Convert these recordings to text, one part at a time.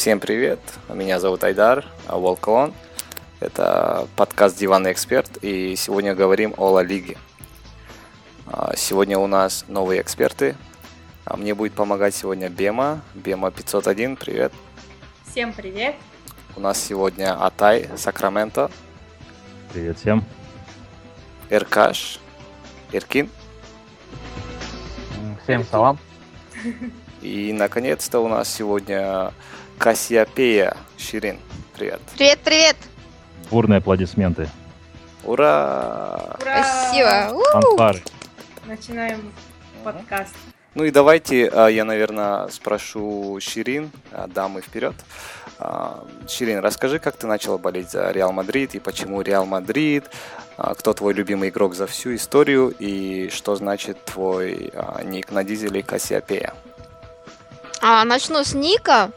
Всем привет, меня зовут Айдар Волкон. Это подкаст «Диванный эксперт», и сегодня говорим о Ла Лиге. А, сегодня у нас новые эксперты. А мне будет помогать сегодня Бема, Бема 501, привет. Всем привет. У нас сегодня Атай, Сакраменто. Привет всем. Эркаш, Иркин. Всем салам. И, наконец-то, у нас сегодня Кассиопея Ширин. Привет. Привет, привет. Бурные аплодисменты. Ура! Ура! Спасибо. Фанфары. Начинаем подкаст. Ну и давайте а, я, наверное, спрошу Ширин, а, дамы вперед. А, Ширин, расскажи, как ты начала болеть за Реал Мадрид и почему Реал Мадрид, кто твой любимый игрок за всю историю и что значит твой ник на дизеле Кассиопея? А, начну с Ника.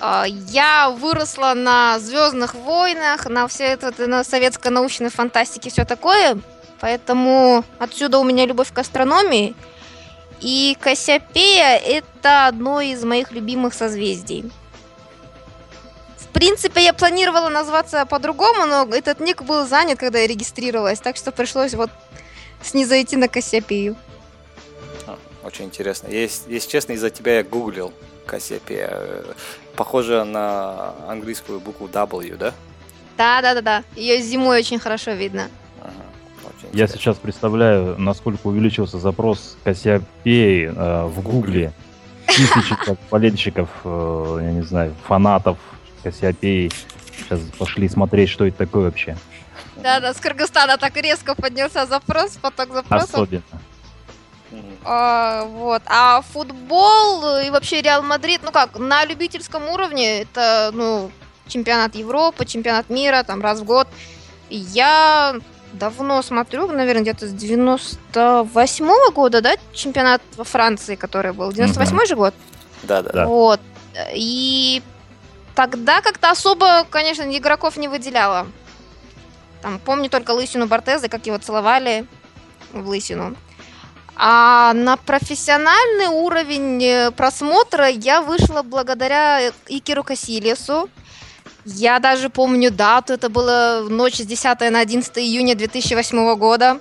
А, Я выросла на Звездных войнах, на все это, на советской научной фантастике, все такое. Поэтому отсюда у меня любовь к астрономии. И Кассиопея это одно из моих любимых созвездий. В принципе, я планировала назваться по-другому, но этот ник был занят, когда я регистрировалась, так что пришлось вот снизойти на Кассиопею. А, Очень интересно. Если, если честно, из-за тебя я гуглил Кассиопея. Похоже на английскую букву W, да? Да-да-да-да. Ее зимой очень хорошо видно. Ага, очень Я интересно. сейчас представляю, насколько увеличился запрос Кассиопеи э, в Гугле. Тысячи как, болельщиков, э, я не знаю, фанатов Кассиопеи сейчас пошли смотреть, что это такое вообще. Да-да, с Кыргызстана так резко поднялся запрос, поток запросов. Особенно. А, вот. А футбол и вообще Реал Мадрид, ну как, на любительском уровне это, ну, чемпионат Европы, чемпионат мира, там, раз в год. И я давно смотрю, наверное, где-то с 98 года, да, чемпионат во Франции, который был. 98 же год? Да-да. Да. Вот. И тогда как-то особо, конечно, игроков не выделяла. Там помню только Лысину Бортеза, как его целовали в Лысину. А на профессиональный уровень э, просмотра я вышла благодаря Икеру Касилесу. Я даже помню дату, это было ночь с 10 на 11 июня 2008 года.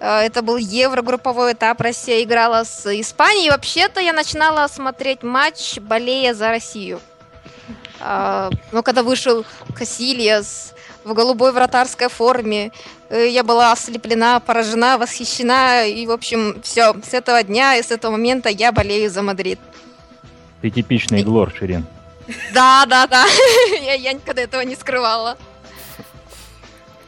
Э, Это был еврогрупповой этап, Россия играла с Испанией. И вообще-то я начинала смотреть матч, болея за Россию. Но когда вышел Касильяс в голубой вратарской форме, э, я была ослеплена, поражена, восхищена. И, в общем, все, с этого дня и с этого момента я болею за Мадрид. Ты типичный Глор, Ширин. Да, да, да. я, я никогда этого не скрывала.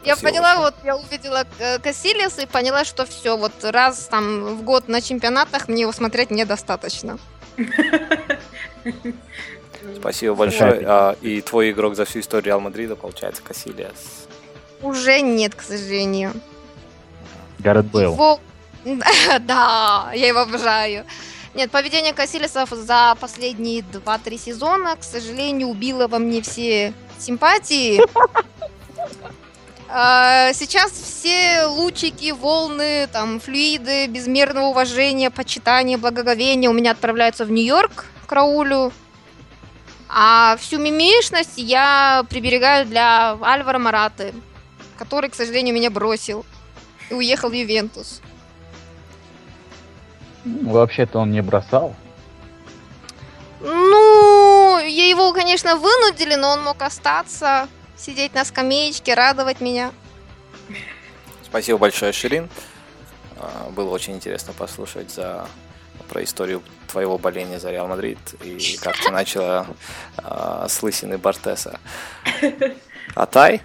Я Спасибо поняла, вот я увидела э, Кассилиаса и поняла, что все, вот раз там в год на чемпионатах мне его смотреть недостаточно. Спасибо большое. А, И твой игрок за всю историю Реал Мадрида, получается, Касилиас. Уже нет, к сожалению. Гаррет Бейл. Его- Да, я его обожаю. Нет, поведение Кассилисов за последние 2-3 сезона, к сожалению, убило во мне все симпатии. А, Сейчас все лучики, волны, там, флюиды безмерного уважения, почитания, благоговения у меня отправляются в Нью-Йорк к Раулю. А всю мимишность я приберегаю для Альвара Мараты, который, к сожалению, меня бросил и уехал в Ювентус. Ну, Вообще-то он не бросал. Ну, я его, конечно, вынудили, но он мог остаться, сидеть на скамеечке, радовать меня. Спасибо большое, Ширин. А, Было очень интересно послушать за про историю твоего боления за Реал Мадрид и как ты начала а, с лысины Бартеса. Атай,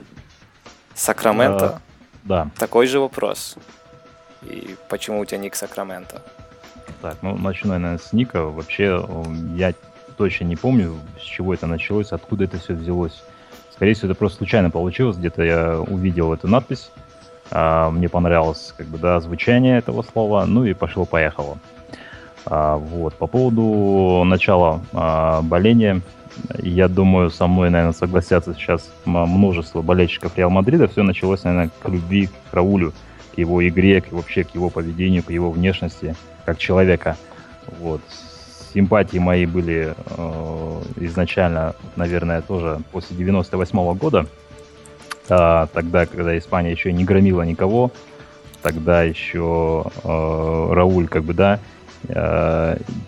Сакраменто, Да. такой же вопрос. И почему у тебя ник Сакраменто? Так, ну начну, наверное, с Ника. Вообще, я точно не помню, с чего это началось, откуда это все взялось. Скорее всего, это просто случайно получилось. Где-то я увидел эту надпись. а, мне понравилось, как бы, да, звучание этого слова. Ну и пошло-поехало. А, вот. По поводу начала а, боления, я думаю, со мной, наверное, согласятся сейчас множество болельщиков Реал Мадрида. Все началось, наверное, к любви к Раулю, к его игре, к, вообще к его поведению, к его внешности как человека. Вот. Симпатии мои были э, изначально, наверное, тоже после 98 -го года. А, тогда, когда Испания еще не громила никого, тогда еще э, Рауль, как бы, да,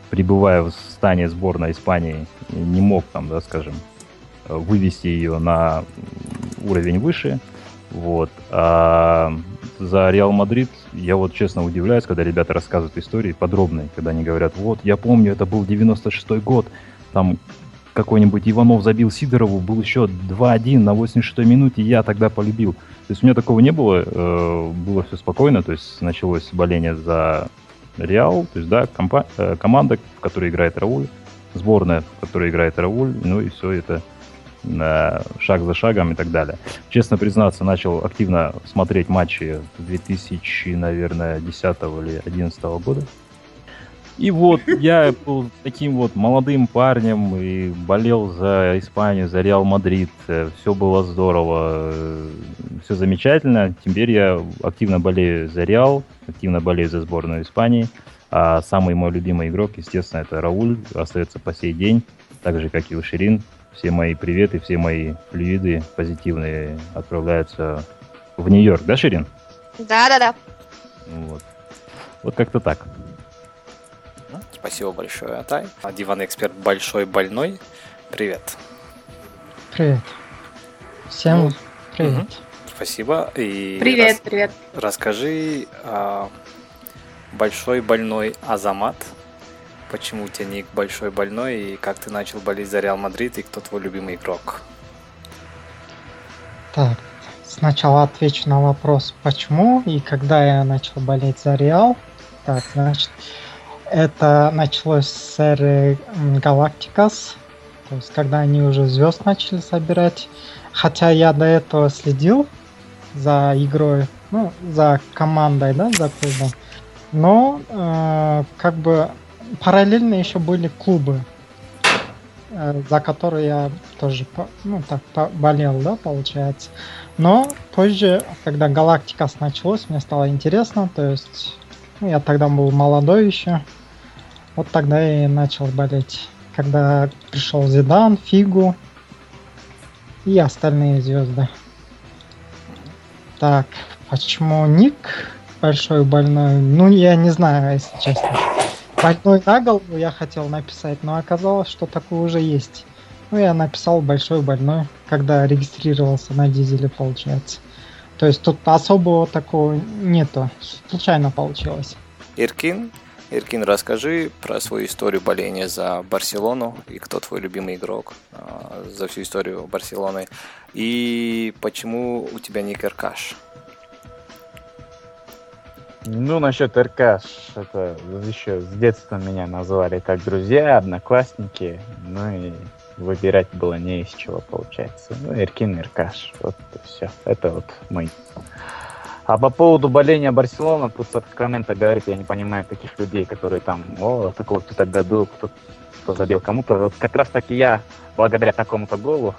пребывая в стане сборной Испании, не мог там, да, скажем, вывести ее на уровень выше. Вот. А за Реал Мадрид я вот честно удивляюсь, когда ребята рассказывают истории подробные, когда они говорят, вот, я помню, это был 96-й год, там какой-нибудь Иванов забил Сидорову, был еще 2-1 на 86-й минуте, я тогда полюбил. То есть у меня такого не было, э, было все спокойно, то есть началось боление за Реал, то есть, да, компа- э, команда, в которой играет Рауль, сборная, в которой играет Рауль, ну и все это шаг за шагом и так далее. Честно признаться, начал активно смотреть матчи 2000, наверное, 10 или 11 года. И вот я был таким вот молодым парнем и болел за Испанию, за Реал Мадрид. Все было здорово, все замечательно. Теперь я активно болею за Реал, активно болею за сборную Испании. А самый мой любимый игрок, естественно, это Рауль, остается по сей день, так же, как и у Ширин все мои приветы, все мои флюиды позитивные отправляются в Нью-Йорк, да, Ширин? Да-да-да. Вот. Вот как-то так. Спасибо большое, Атай. Диван Эксперт Большой Больной. Привет. Привет. Всем ну, привет. Угу. Спасибо. И привет, рас... привет. Расскажи, а, Большой Больной Азамат – Почему у тебя ник большой больной и как ты начал болеть за Реал Мадрид и кто твой любимый игрок? Так, сначала отвечу на вопрос, почему и когда я начал болеть за Реал. Так, значит, это началось с эры Галактикас, то есть когда они уже звезд начали собирать. Хотя я до этого следил за игрой, ну, за командой, да, за клубом. Но э, как бы параллельно еще были клубы, э, за которые я тоже, ну, так, болел, да, получается. Но позже, когда Галактика началось, мне стало интересно, то есть, ну, я тогда был молодой еще, вот тогда и начал болеть. Когда пришел Зидан, Фигу и остальные звезды. Так, почему Ник большой больной? Ну, я не знаю, если честно больной на голову я хотел написать, но оказалось, что такое уже есть. Ну, я написал большой больной, когда регистрировался на дизеле, получается. То есть тут особого такого нету. Случайно получилось. Иркин, Иркин, расскажи про свою историю боления за Барселону и кто твой любимый игрок э, за всю историю Барселоны. И почему у тебя ник Иркаш? Ну, насчет РК, это еще с детства меня назвали как друзья, одноклассники, ну и выбирать было не из чего, получается. Ну, Иркин, Иркаш, вот все. Это вот мой. А по поводу боления Барселона, тут Сакраменто говорит, я не понимаю таких людей, которые там, о, такого-то тогда был, кто, кто забил кому-то. Вот как раз таки я, благодаря такому-то голу,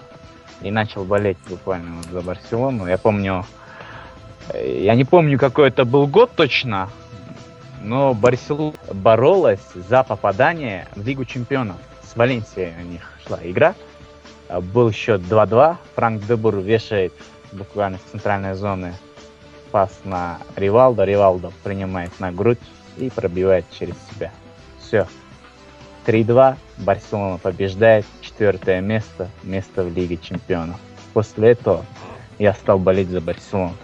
и начал болеть буквально за Барселону. Я помню, я не помню, какой это был год точно, но Барселона боролась за попадание в Лигу чемпионов. С Валенсией у них шла игра. Был счет 2-2. Франк Дебур вешает буквально с центральной зоны пас на Ривалдо. Ривалдо принимает на грудь и пробивает через себя. Все. 3-2. Барселона побеждает. Четвертое место. Место в Лиге чемпионов. После этого я стал болеть за Барселону.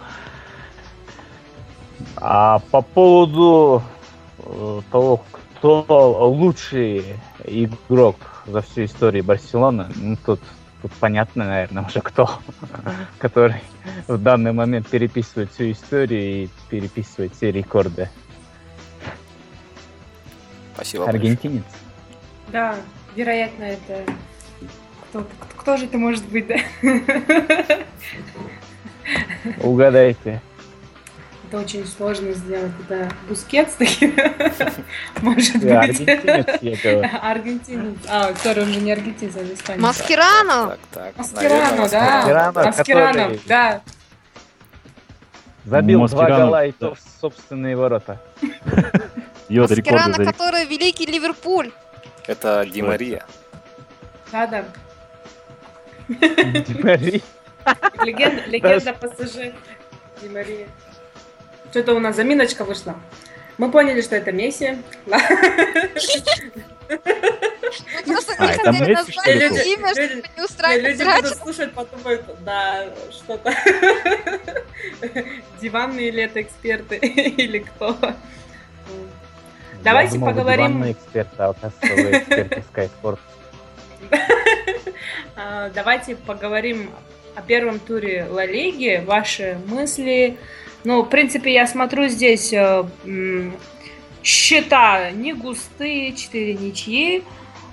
А по поводу э, того, кто лучший игрок за всю историю Барселоны, ну тут, тут понятно, наверное, уже кто, который в данный момент переписывает всю историю и переписывает все рекорды. Спасибо. Аргентинец. Да, вероятно, это кто, кто, кто же это может быть, да? Угадайте. Это очень сложно сделать. Это Бускетс таки, может быть. Аргентинец. А, sorry, он же не аргентинец, а испанец. Маскерано. Маскерано, да. Маскерано, да. Забил два гола и то в собственные ворота. Маскирано, который великий Ливерпуль. Это Ди Мария. Да, да. Ди Мария. Легенда, легенда ПСЖ. Ди Мария. Что-то у нас заминочка вышла. Мы поняли, что это Месси. А, не это хотели Месси, что назвать ли, Люди- чтобы не Не, устраивать люди драч. будут слушать, подумают, да, что-то. Диванные ли это эксперты или кто? Давайте Я думал, вы поговорим- диванный эксперт, а из Sky Sport. А, Давайте поговорим о первом туре Ла Лиги, ваши мысли. Ну, в принципе, я смотрю здесь э, счета не густые, 4 ничьи.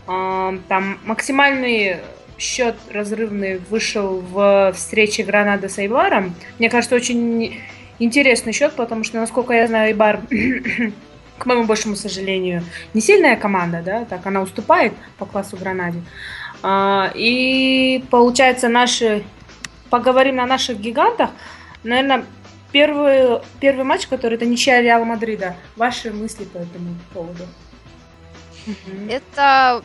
А, Там максимальный счет разрывный вышел в встрече Гранада с Айбаром. Мне кажется, очень интересный счет, потому что, насколько я знаю, Айбар, к моему большому сожалению, не сильная команда, да, так она уступает по классу Гранаде. А, И получается, наши поговорим о наших гигантах. Наверное, первый, первый матч, который это ничья Реал Мадрида. Ваши мысли по этому поводу? Это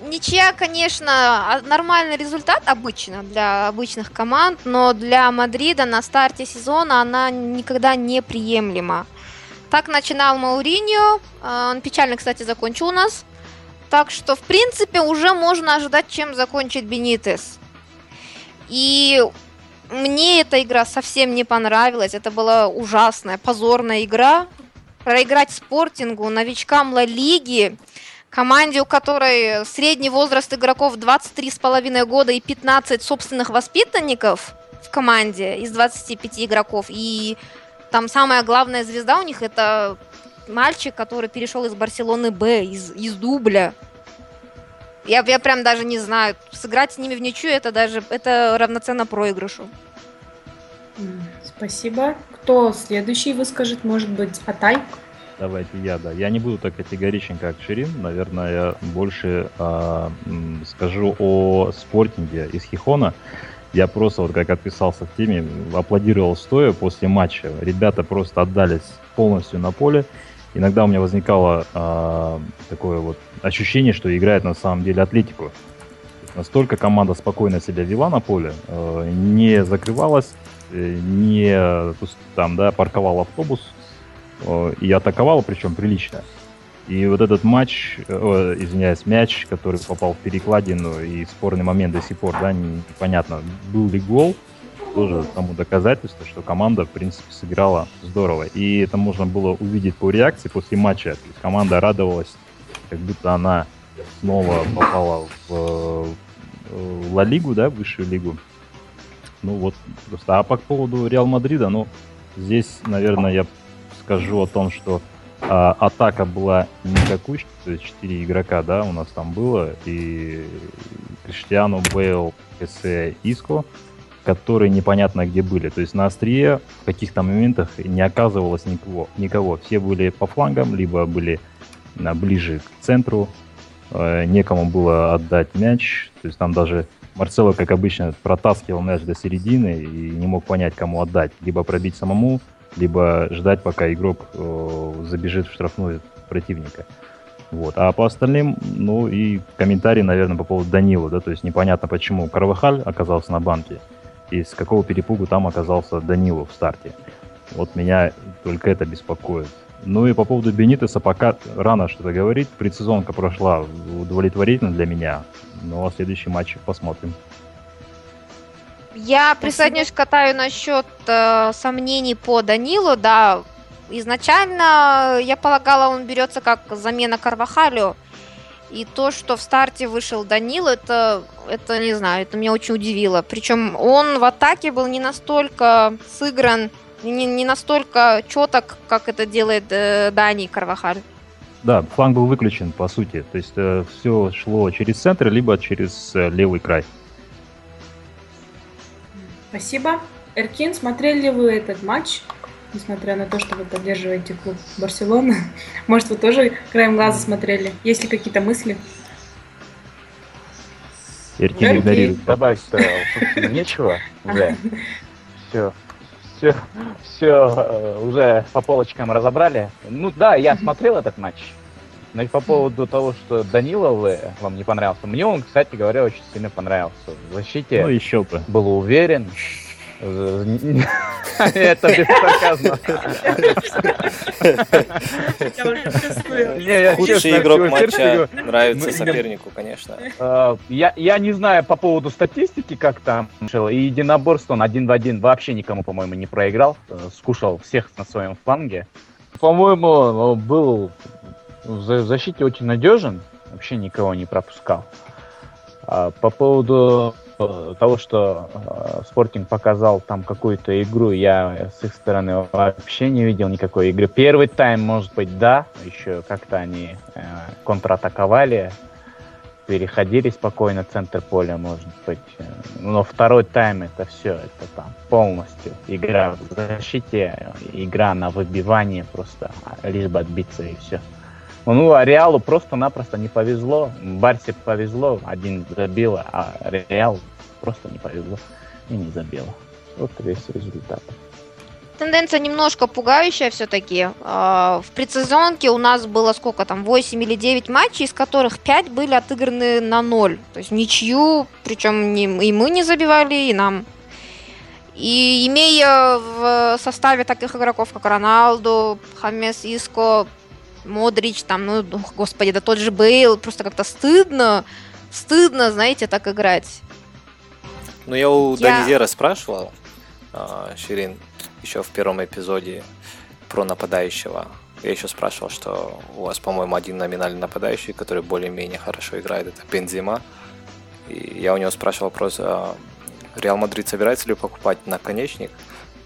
ничья, конечно, а- нормальный результат обычно для обычных команд, но для Мадрида на старте сезона она никогда не приемлема. Так начинал Мауриньо, а, он печально, кстати, закончил у нас. Так что, в принципе, уже можно ожидать, чем закончит Бенитес. И мне эта игра совсем не понравилась. Это была ужасная, позорная игра. Проиграть Спортингу, новичкам Ла Лиги, команде, у которой средний возраст игроков 23,5 года и 15 собственных воспитанников в команде из 25 игроков. И там самая главная звезда у них это мальчик, который перешел из Барселоны Б, из, из дубля. Я, я прям даже не знаю, сыграть с ними в ничью, это даже это равноценно проигрышу. Спасибо. Кто следующий выскажет? Может быть, Атай? Давайте я, да. Я не буду так категоричен, как Ширин. Наверное, я больше м, скажу о спортинге из Хихона. Я просто, вот как отписался в теме, аплодировал стоя после матча. Ребята просто отдались полностью на поле. Иногда у меня возникало а, такое вот ощущение, что играет на самом деле Атлетику. Настолько команда спокойно себя вела на поле, э, не закрывалась, э, не там, да, парковал автобус, э, и атаковала, причем прилично. И вот этот матч, э, извиняюсь, мяч, который попал в перекладину и спорный момент до сих пор, да, не- непонятно, был ли гол, тоже тому доказательство, что команда, в принципе, сыграла здорово. И это можно было увидеть по реакции после матча. То есть команда радовалась, как будто она снова попала в э, Ла Лигу, да, высшую лигу. Ну вот, просто. А по поводу Реал Мадрида, ну, здесь, наверное, я скажу о том, что а, атака была никакущей, то есть 4 игрока, да, у нас там было, и Криштиану, Бейл, Эссе, Иско, которые непонятно где были. То есть на острие в каких-то моментах не оказывалось никого. никого. Все были по флангам, либо были а, ближе к центру, э, некому было отдать мяч. То есть там даже Марцело, как обычно, протаскивал мяч до середины и не мог понять, кому отдать. Либо пробить самому, либо ждать, пока игрок э, забежит в штрафную противника. Вот. А по остальным, ну и комментарий, наверное, по поводу Данила, да, то есть непонятно, почему Карвахаль оказался на банке, и с какого перепугу там оказался Данилу в старте. Вот меня только это беспокоит. Ну и по поводу Бенитеса пока рано что-то говорить. Предсезонка прошла удовлетворительно для меня. Ну а следующий матч посмотрим. Я присоединюсь к Катаю насчет э, сомнений по Данилу. Да, изначально я полагала, он берется как замена Карвахалю. И то, что в старте вышел Данил, это, это не знаю, это меня очень удивило. Причем он в атаке был не настолько сыгран, не, не настолько четок, как это делает э, Дани Карвахаль. Да, фланг был выключен, по сути. То есть э, все шло через центр, либо через э, левый край. Спасибо. Эркин, смотрели ли вы этот матч? Несмотря на то, что вы поддерживаете клуб Барселона. Может, вы тоже краем глаза смотрели? Есть ли какие-то мысли? Эркин игнорирует. Добавить-то, собственно, нечего. Все, все, все уже по полочкам разобрали. Ну да, я смотрел этот матч. Значит, по поводу того, что Данилов вам не понравился, мне он, кстати говоря, очень сильно понравился. В защите Ну, еще бы. был уверен. Это без сарказма. Худший игрок матча нравится сопернику, конечно. э, Я, я не знаю по поводу статистики, как там шел. И единоборство он один в один вообще никому, по-моему, не проиграл. Э, Скушал всех на своем фланге. По-моему, он был в за- в защите очень надежен. Вообще никого не пропускал. А по поводу того, что э, Спортинг показал там какую-то игру, я с их стороны вообще не видел никакой игры. Первый тайм, может быть, да, еще как-то они э, контратаковали, переходили спокойно центр поля, может быть. Э, Но второй тайм это все, это там полностью игра в защите, игра на выбивание просто, а, лишь бы отбиться и все. Ну, а Реалу просто-напросто не повезло. Барсе повезло, один забил, а Реал просто не повезло и не забило. Вот весь результат. Тенденция немножко пугающая все-таки. В предсезонке у нас было сколько там, 8 или 9 матчей, из которых 5 были отыграны на 0. То есть ничью, причем и мы не забивали, и нам. И имея в составе таких игроков, как Роналду, Хамес Иско, Модрич, там, ну, господи, да тот же Бейл, просто как-то стыдно, стыдно, знаете, так играть. Ну, я у Я- Данизера спрашивал, а, Ширин, еще в первом эпизоде про нападающего. Я еще спрашивал, что у вас, по-моему, один номинальный нападающий, который более-менее хорошо играет, это Бензема. И я у него спрашивал вопрос, а, Реал Мадрид собирается ли покупать наконечник?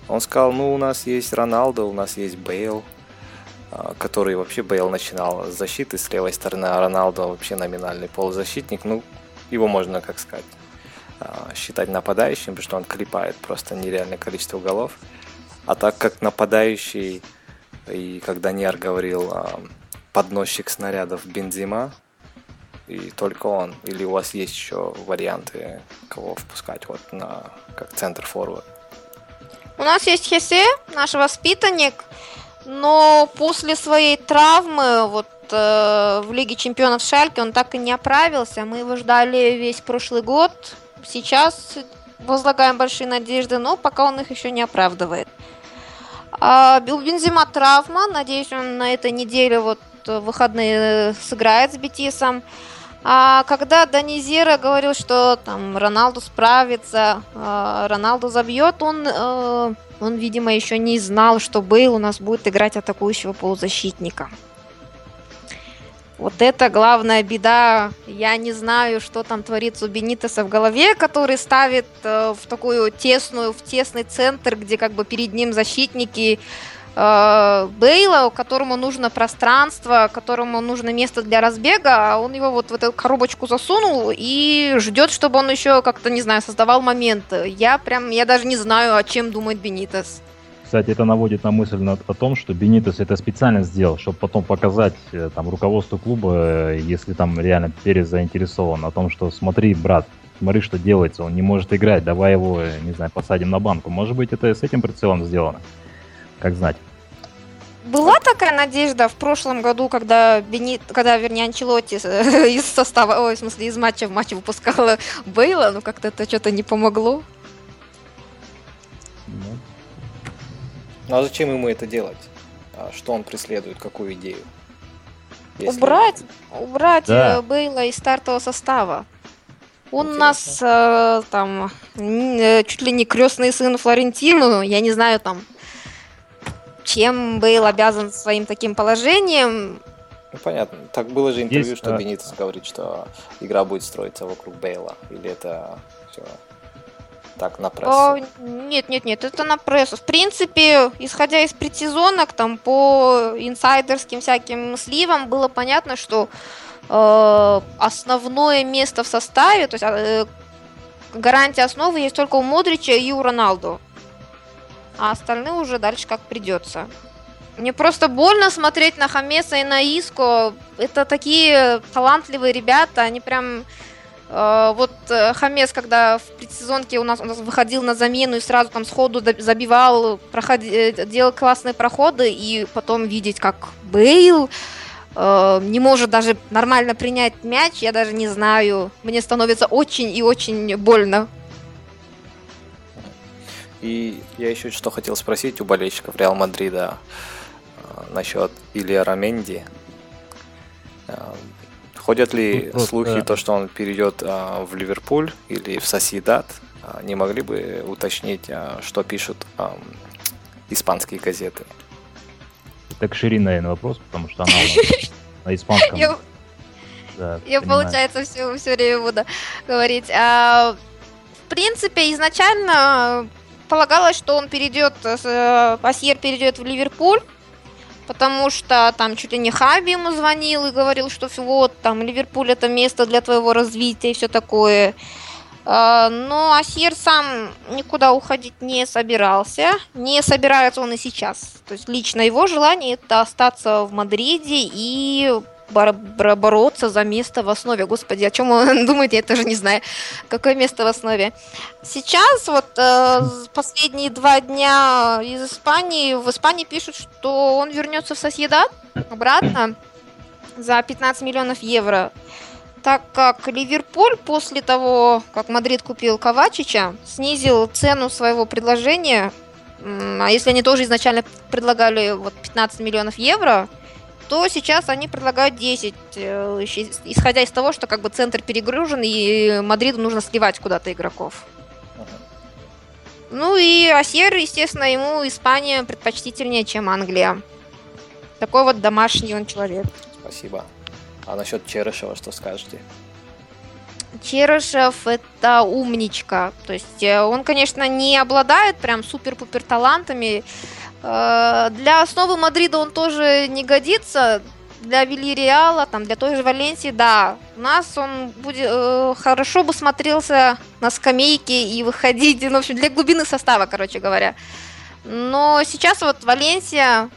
Он сказал, ну, у нас есть Роналдо, у нас есть Бейл, а, который вообще Бейл начинал с защиты с левой стороны, а Роналдо вообще номинальный полузащитник. Ну, его можно, как сказать, а, считать нападающим, потому что он клепает просто нереальное количество голов. А так как нападающий, и как Даниэр говорил, а, подносчик снарядов Бензима, и только он. Или у вас есть еще варианты, кого впускать вот на как центр форвард? У нас есть Хесе, наш воспитанник, но после своей травмы вот э, в Лиге Чемпионов Шальке он так и не оправился. Мы его ждали весь прошлый год. Сейчас возлагаем большие надежды, но пока он их еще не оправдывает. А, у Бензима травма. Надеюсь, он на этой неделе вот выходные сыграет с Бетисом. А когда Данизера говорил, что там Роналду справится, э, Роналду забьет, он, э, он, видимо, еще не знал, что Бейл у нас будет играть атакующего полузащитника. Вот это главная беда. Я не знаю, что там творится у Бенитеса в голове, который ставит э, в такую тесную, в тесный центр, где как бы перед ним защитники э, Бейла, которому нужно пространство, которому нужно место для разбега, а он его вот в эту коробочку засунул и ждет, чтобы он еще как-то, не знаю, создавал моменты. Я прям, я даже не знаю, о чем думает Бенитес. Кстати, это наводит на мысль на- о том, что Бенитес это специально сделал, чтобы потом показать э, там руководству клуба, э, если там реально Перес заинтересован, о том, что смотри, брат, смотри, что делается, он не может играть, давай его, не знаю, посадим на банку. Может быть, это с этим прицелом сделано. Как знать. Была такая надежда в прошлом году, когда Бенит, когда, вернее, Анчелотти э, из состава, ой, в смысле, из матча в матч выпускала Бейла, но как-то это что-то не помогло. Ну, Ну а зачем ему это делать? А Что он преследует, какую идею? Если- Убрать, убрать Да. э, Бейла из стартового состава. Он у нас э, там э, чуть ли не крестный сын Флорентину, я не знаю там, чем Бейл обязан своим таким положением. Ну, понятно. Так было же интервью, Есть, что а- Бенитес говорит, что игра будет строиться вокруг Бейла. Или это все так на прессу? А, нет, нет, нет, это на прессу. В принципе, исходя из предсезонок, там по инсайдерским всяким сливам было понятно, что э, основное место в составе, то есть э, гарантия основы есть только у Модрича и у Роналду. А остальные уже дальше как придется. Мне просто больно смотреть на Хамеса и на Иско. Это такие талантливые ребята, они прям Э, Вот э, Хамес, когда в предсезонке у нас, у нас выходил на замену и сразу там сходу забивал, проходи- э, делал классные проходы, и потом видеть, как Бейл э, не может даже нормально принять мяч, я даже не знаю. Мне становится очень и очень больно. И я еще что хотел спросить у болельщиков Реал Мадрида э, насчет Илья Раменди. Э, ходят ли Ну, слухи, просто- то, что он перейдет э, в Ливерпуль или в Сосидат? Э, Не могли бы уточнить, что пишут э, испанские газеты? Это к Ширин, наверное, вопрос, потому что она на испанском. Я, да, я получается, все, все время буду говорить. А, в принципе, изначально полагалось, что он перейдет, с, э, Асьер перейдет в Ливерпуль, потому что там чуть ли не Хаби ему звонил и говорил, что вот, там, Ливерпуль это место для твоего развития и все такое. А, Но Асьер сам никуда уходить не собирался. Не собирается он и сейчас. То есть лично его желание это остаться в Мадриде и бороться за место в основе. Господи, о чем он думает, я тоже не знаю. Какое место в основе. Сейчас вот э, последние два дня из Испании, в Испании пишут, что он вернется в Соседат обратно за 15 миллионов евро. Так как Ливерпуль после того, как Мадрид купил Ковачича, снизил цену своего предложения, а если они тоже изначально предлагали вот 15 миллионов евро, то сейчас они предлагают 10, э, исходя из того, что как бы центр перегружен и Мадриду нужно сливать куда-то игроков. Ну и Асьер, естественно, ему Испания предпочтительнее, чем Англия. Такой вот домашний он человек. Спасибо. А насчет Черышева что скажете? Черышев это умничка. То есть э, он, конечно, не обладает прям супер-пупер талантами. Э, Для основы Мадрида он тоже не годится. Для Вильяреала, там, для той же Валенсии, да. У нас он будет э, хорошо бы смотрелся на скамейке и выходить, ну, в общем, для глубины состава, короче говоря. Но сейчас вот Валенсия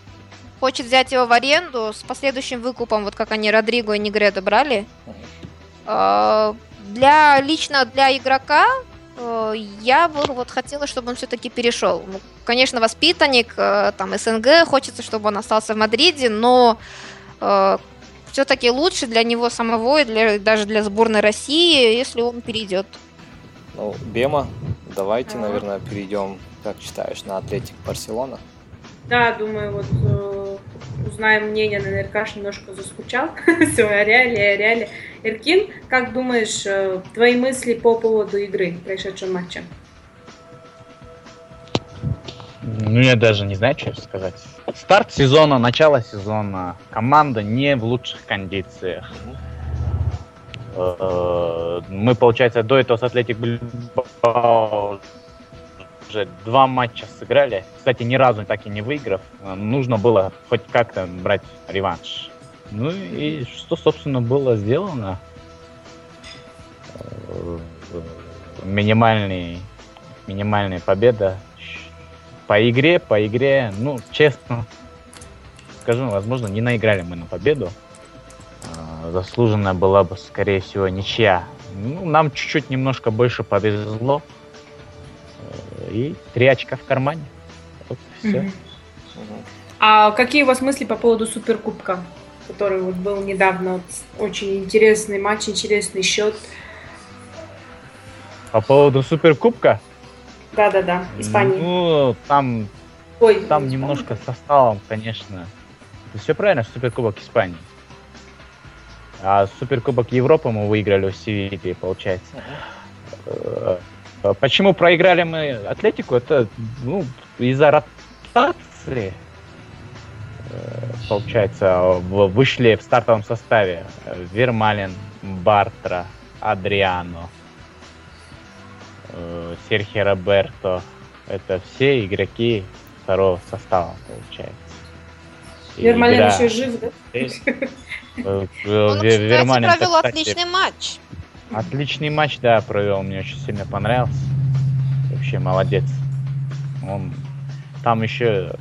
хочет взять его в аренду с последующим выкупом, вот как они Родриго и Негредо брали. Э, Для лично для игрока я бы вот хотела, чтобы он все-таки перешел. Ну, конечно, воспитанник, э, там СНГ, хочется, чтобы он остался в Мадриде, но все-таки лучше для него самого и для, даже для сборной России, если он перейдет. Ну, Бема, давайте, Ага. наверное, перейдем, как считаешь, на Атлетик Барселона. Да, думаю, вот э, узнаем мнение, наверное, Иркаш немножко заскучал. Все, о реале. Иркин, как думаешь, э, твои мысли по поводу игры, прошедшего матча? Ну, я даже не знаю, что сказать. Старт сезона, начало сезона. Команда не в лучших кондициях. Э, Мы, получается, до этого с Атлетик Бильбао уже два матча сыграли. Кстати, ни разу так и не выиграв. Э, Нужно было хоть как-то брать реванш. Ну и что, собственно, было сделано? Э, Минимальный, минимальная победа. По игре, по игре, ну, честно скажу, возможно, не наиграли мы на победу. А, Заслуженная была бы, скорее всего, ничья. Ну, нам чуть-чуть немножко больше повезло. И три очка в кармане. Вот все. А какие у вас мысли по поводу Суперкубка, который вот был недавно? Вот очень интересный матч, интересный счет. По поводу Суперкубка, Да-да-да, Испании. ну, там, Ой, там Испания. немножко составом, конечно. Все правильно, Суперкубок Испании. А Суперкубок Европы мы выиграли у Севильи, получается. Почему проиграли мы Атлетику? Это ну, из-за ротации. Э, Получается, вышли в стартовом составе Вермалин, Бартра, Адриано, э, Серхи Роберто. Это все игроки второго состава, получается. Вермалин игра- еще жив, да? Э, Он, кстати, Вермалин, провел кстати, отличный матч. Отличный матч, да, провел. Мне очень сильно понравился. Вообще молодец. Он там еще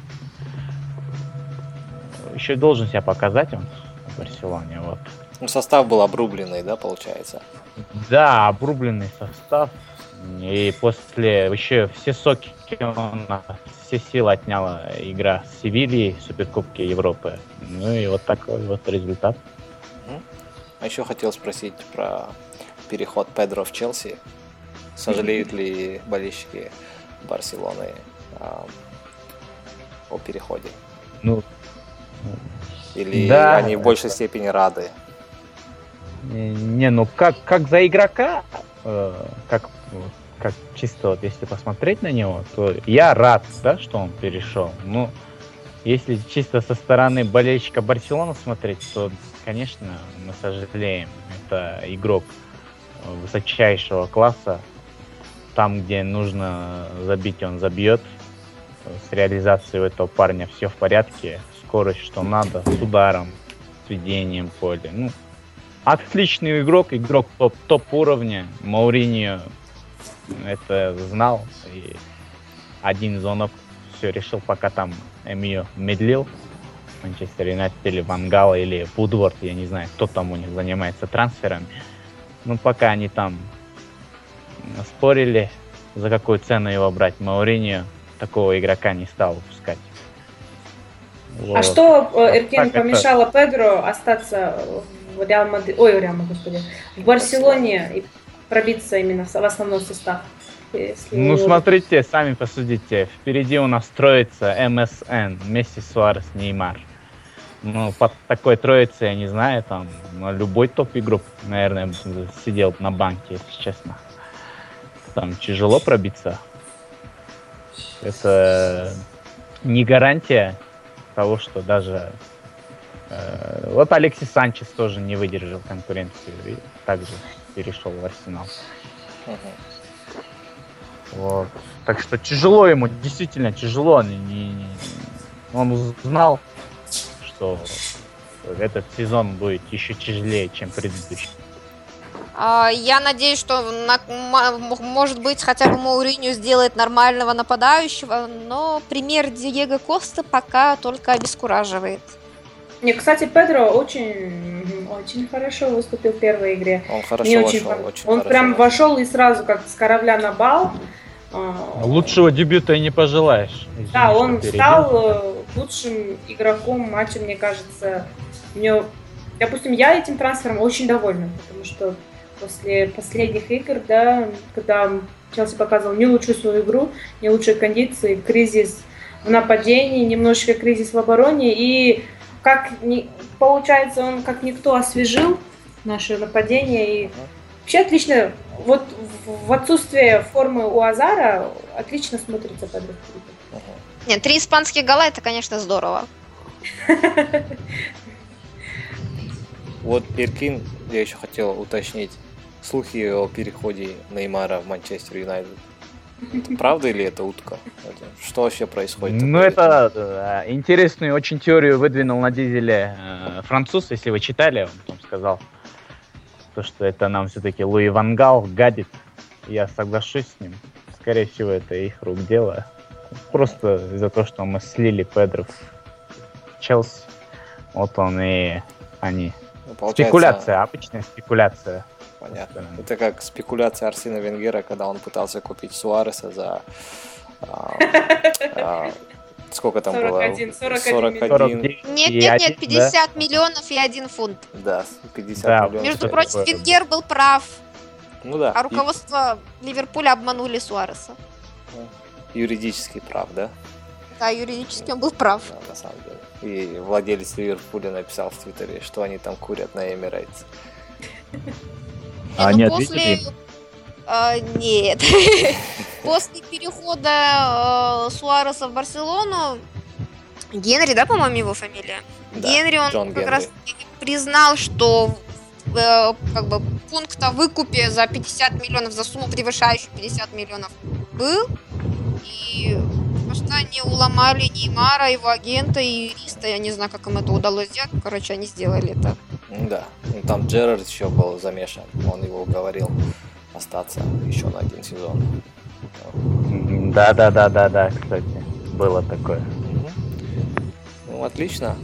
еще должен себя показать он в Барселоне. Вот. Ну, состав был обрубленный, да, получается? Да, обрубленный состав. И после еще все соки он все силы отняла игра с Севильей в Суперкубке Европы. Ну и вот такой вот результат. А еще хотел спросить про переход Педро в Челси. Сожалеют ли болельщики Барселоны а, о переходе? Ну, Или да. они в большей степени рады? Не, не, ну как, как за игрока, э, как, как чисто вот если посмотреть на него, то я рад, да, что он перешел. Ну, если чисто со стороны болельщика Барселоны смотреть, то, конечно, мы сожалеем. Это игрок высочайшего класса. Там, где нужно забить, он забьет. С реализацией у этого парня все в порядке. Скорость, что надо, с ударом, с ведением поля. Ну, отличный игрок, игрок топ, топ уровня. Мауриньо это знал. И один зонов все решил, пока там Эмио медлил. Манчестер Юнайтед или Вангала или Вудворд, я не знаю, кто там у них занимается трансферами. Ну, пока они там спорили, за какую цену его брать, Мауриньо такого игрока не стал выпускать. А Вот. что, э, Эркин, Так это- помешало Педро остаться в Реал Мадриде, ой, в Реал Мадриде, господи, в Барселоне и пробиться именно в основной состав? Если Ну, смотрите, сами посудите. Впереди у нас троица МСН, Месси, Суарес, Неймар. Ну, под такой троицей, я не знаю, там, любой топ-игрок, наверное, сидел на банке, если честно. Там тяжело пробиться. Это не гарантия того, что даже... э, вот Алексис Санчес тоже не выдержал конкуренцию и также перешел в Арсенал. Вот. Так что тяжело ему, действительно тяжело. Не- не- не- Он знал, что этот сезон будет еще тяжелее, чем предыдущий. А, Я надеюсь, что на- может быть хотя бы Мауриню сделает нормального нападающего, но пример Диего Коста пока только обескураживает. Не, кстати, Педро очень, очень хорошо выступил в первой игре. Он хорошо Мне вошел, очень, очень Он хорошо прям вошел и сразу как с корабля на бал. А, Лучшего дебюта и не пожелаешь. Извини, Да, он стал лучшим игроком матча, мне кажется. Мне, допустим, я этим трансфером очень довольна, потому что после последних игр, да, когда Челси показывал не лучшую свою игру, не лучшие кондиции, кризис в нападении, немножечко кризис в обороне, и как ни, получается, он как никто освежил наше нападение, и вообще отлично, вот в- отсутствие формы у Азара отлично смотрится Педро. Мгм. Нет, три испанских гола это, конечно, здорово. Вот Иркин, я еще хотел уточнить. Слухи о переходе Неймара в Манчестер Юнайтед. Это правда или это утка? Что вообще происходит? Ну, это э, интересную очень теорию выдвинул на дизеле э, француз, если вы читали, он там сказал, то, что это нам все-таки Луи Вангал гадит. Я соглашусь с ним. Скорее всего, это их рук дело. Просто из-за того, что мы слили Педро в Челси. Вот он и они. Ну, получается, Спекуляция, обычная спекуляция. Понятно. Это как спекуляция Арсена Венгера, когда он пытался купить Суареса за... а, а, сколько там 41, было? 41 41, 49 Нет, нет, нет, 50 миллионов и один фунт. да, 50 Да, миллионов. Между прочим? Венгер был прав, Ну да, а руководство Ливерпуля обманули Суареса. Юридически прав, да? Да, юридически он был прав. Да, на самом деле. И владелец Ливерпуля написал в Твиттере, что они там курят на Эмирейтс. А Не, они ну, ответили? А, нет. После перехода э, Суареса в Барселону, Генри, да, по-моему, его фамилия? Да, Генри, он Джон как Генри. раз признал, что э, как бы пункт о выкупе за 50 миллионов, за сумму превышающую 50 миллионов был. И что они уломали Неймара, его агента и юриста. Я не знаю, как им это удалось сделать. Короче, они сделали это. Да, там Джерард еще был замешан, он его уговорил остаться еще на один сезон. Да, да, да, да, да, кстати, было такое. Ну, отлично.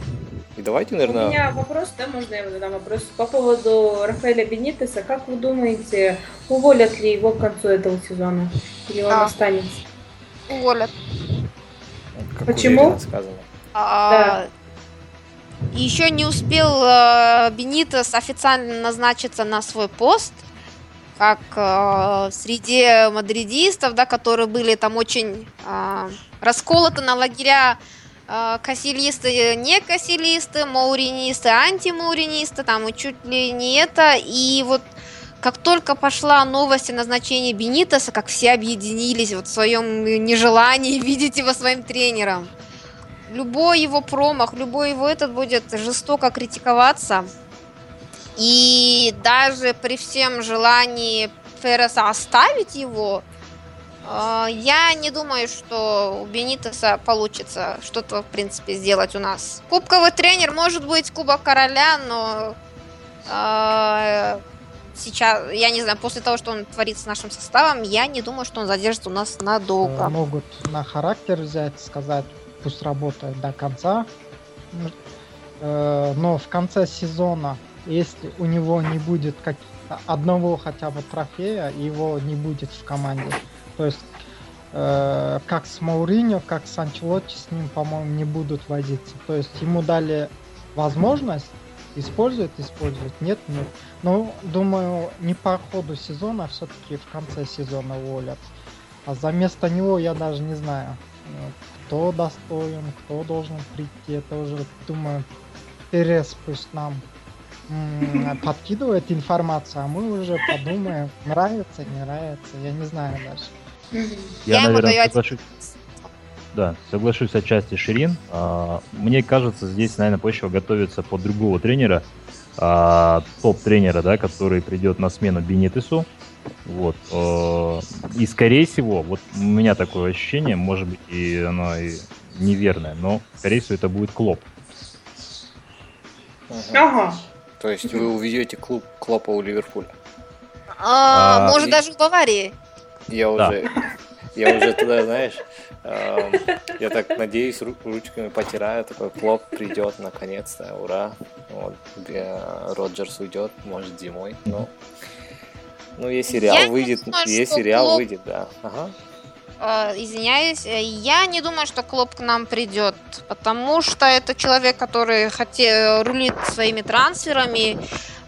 И давайте, У наверное... меня вопрос, да, можно я задам вопрос по поводу Рафаэля Бенитеса. Как вы думаете, уволят ли его к концу этого сезона? Или он А. останется? Уволят. как Почему? сказано. А, Еще не успел э, Бенитес официально назначиться на свой пост, как э, среди мадридистов, да, которые были там очень э, расколоты на лагеря э, кассилисты, не кассилисты, мауринисты, антимауринисты, там и чуть ли не это. И вот как только пошла новость о назначении Бенитеса, как все объединились вот в своем нежелании видеть его своим тренером. Любой его промах, любой его этот будет жестоко критиковаться. И даже при всем желании Ферреса оставить его, э, я не думаю, что у Бенитеса получится что-то, в принципе, сделать у нас. Кубковый тренер может быть Кубок Короля, но э, сейчас, я не знаю, после того, что он творит с нашим составом, я не думаю, что он задержится у нас Э, надолго. Могут на характер взять, сказать, пусть работает до конца. Э, Но в конце сезона, если у него не будет как одного хотя бы трофея, его не будет в команде. То есть э, как с Мауриньо, как с Анчелотти с ним, по-моему, не будут возиться. То есть ему дали возможность использовать, использовать, нет, нет. Но думаю, не по ходу сезона, а все-таки в конце сезона уволят. А за место него я даже не знаю, кто достоин, кто должен прийти. Это уже, думаю, Перес пусть нам м, подкидывает информацию, а мы уже подумаем, нравится, не нравится. Я не знаю даже. Я ему наверное, даю соглашусь. Да, соглашусь отчасти Ширин. А, Мне кажется, здесь, наверное, почва готовится под другого тренера, а, топ-тренера, да, который придет на смену Бенитесу. Вот. э, И, скорее всего, вот у меня такое ощущение, может быть, и оно и неверное, но, скорее всего, это будет Клоп. Ага. То есть вы уведете клуб Клопа у Ливерпуля. А, А, может, и- даже в Баварии. Я Да. уже, я уже туда, знаешь, я так надеюсь, ру- ручками потираю, такой Клоп придет наконец-то, ура. Вот, Роджерс уйдет, может, зимой. Ну, ну, если сериал выйдет, если сериал выйдет, да. Ага. Э, Извиняюсь, э, я не думаю, что Клоп к нам придет, потому что это человек, который хотел рулит своими трансферами,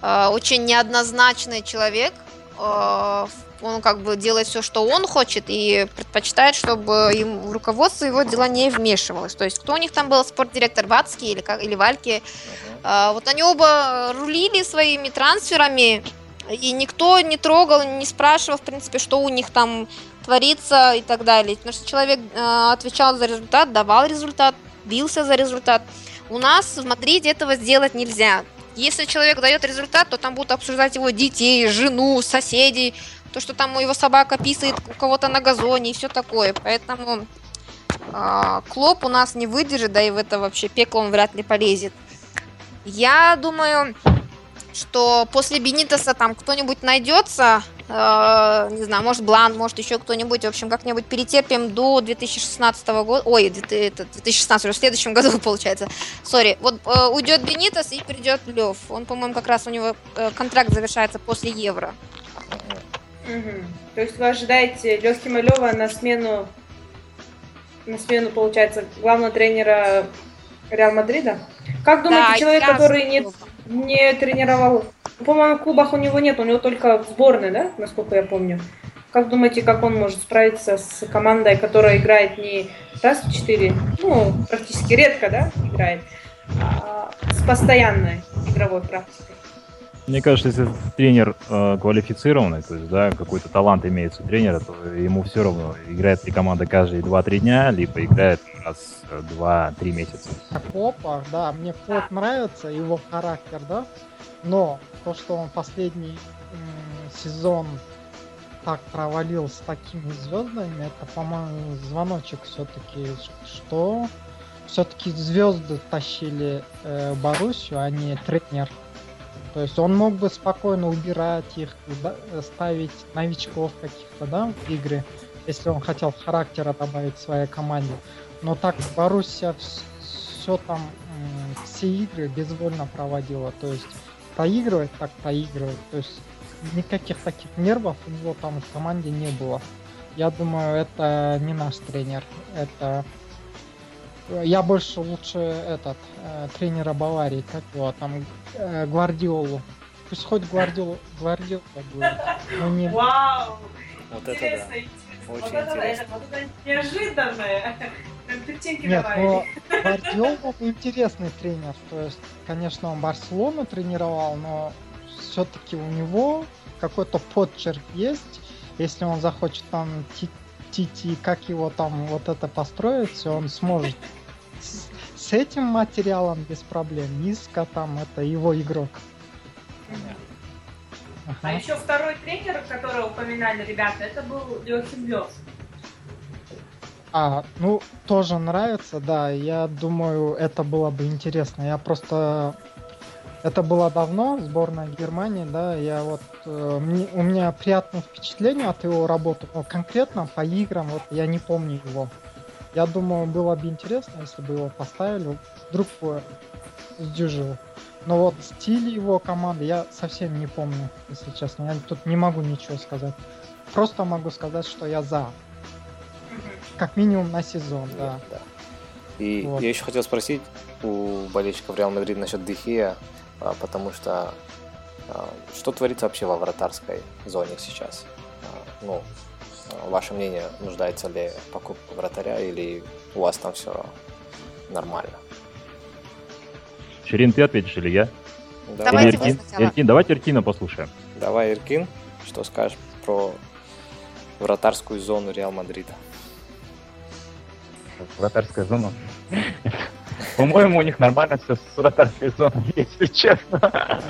э, очень неоднозначный человек. э, Он как бы делает все, что он хочет, и предпочитает, чтобы им руководство его дела не вмешивалось. То есть, кто у них там был, спортдиректор Вацкий или, как, или Вальки, а, Вот они оба рулили своими трансферами, и никто не трогал, не спрашивал, в принципе, что у них там творится и так далее. Потому что человек э, отвечал за результат, давал результат, бился за результат. У нас в Мадриде этого сделать нельзя. Если человек дает результат, то там будут обсуждать его детей, жену, соседей, то, что там его собака писает у кого-то на газоне и все такое. Поэтому а, Клоп у нас не выдержит, да и в это вообще пекло он вряд ли полезет. Я думаю, что после Бенитоса там кто-нибудь найдется, э, не знаю, может Блан, может еще кто-нибудь, в общем, как-нибудь перетерпим до 2016 года, ой, две- это 2016, уже в следующем году получается, сори, вот э, уйдет Бенитос и придет Лев, он, по-моему, как раз у него э, контракт завершается после Евро. Мгм. То есть вы ожидаете Лёхи Малева на смену, на смену, получается, главного тренера Реал Мадрида? Как думаете, Да, человек, который не, не тренировал, ну, по-моему, в клубах у него нет, у него только в сборной, да, насколько я помню? Как думаете, как он может справиться с командой, которая играет не раз в четыре, ну, практически редко, да, играет, а с постоянной игровой практикой? Мне кажется, если тренер э, квалифицированный, то есть, да, какой-то талант имеется у тренера, то ему все равно, играет ли команда каждые 2-3 дня, либо играет раз в 2-3 месяца. Клопа, да, мне Клоп нравится, его характер, да, но то, что он последний сезон так провалил с такими звездами, это, по-моему, звоночек все-таки, что все-таки звезды тащили э, Боруссию, а не тренер. То есть он мог бы спокойно убирать их, ставить новичков каких-то, да, в игры, если он хотел характера добавить своей команде. Но так Боруссия все там все игры безвольно проводила. То есть проигрывает, так проигрывает. То есть никаких таких нервов у него там в команде не было. Я думаю, это не наш тренер. Это я больше лучше этот э, тренера Баварии, как его там э, Гвардиолу. Пусть хоть Гвардиолу, Гвардиола будет. Но не... Вау! Вот это да. Очень вот это, интересно. это, вот это неожиданное. Нет, но Гвардиола интересный тренер. То есть, конечно, он Барселону тренировал, но все-таки у него какой-то подчерк есть. Если он захочет там ти- Тити, как его там вот это построить, он сможет. С, с этим материалом без проблем. Низко там это его игрок. А еще второй тренер, которого упоминали ребята, это был Лехим Лев. А, ну, тоже нравится, да. Я думаю, это было бы интересно. Я просто... Это было давно, сборная Германии, да, я вот... э, мне- у меня приятное впечатление от его работы, но конкретно по играм, вот я не помню его. Я думаю, было бы интересно, если бы его поставили, вдруг бы сдюжил. Но вот стиль его команды я совсем не помню, если честно. Я тут не могу ничего сказать. Просто могу сказать, что я за. Как минимум на сезон, да. Да. И Вот. я еще хотел спросить у болельщиков Реал Мадрид насчет Дехия, потому что а, что творится вообще во вратарской зоне сейчас? А, Ну, а, ваше мнение, нуждается ли покупка вратаря или у вас там все нормально? Ширин, ты ответишь или я? Давайте или Иркин? Иркин, давайте Иркина послушаем. Давай, Иркин, что скажешь про вратарскую зону Реал Мадрида? Вратарская зона. По-моему, у них нормально все с вратарской зоной, если честно.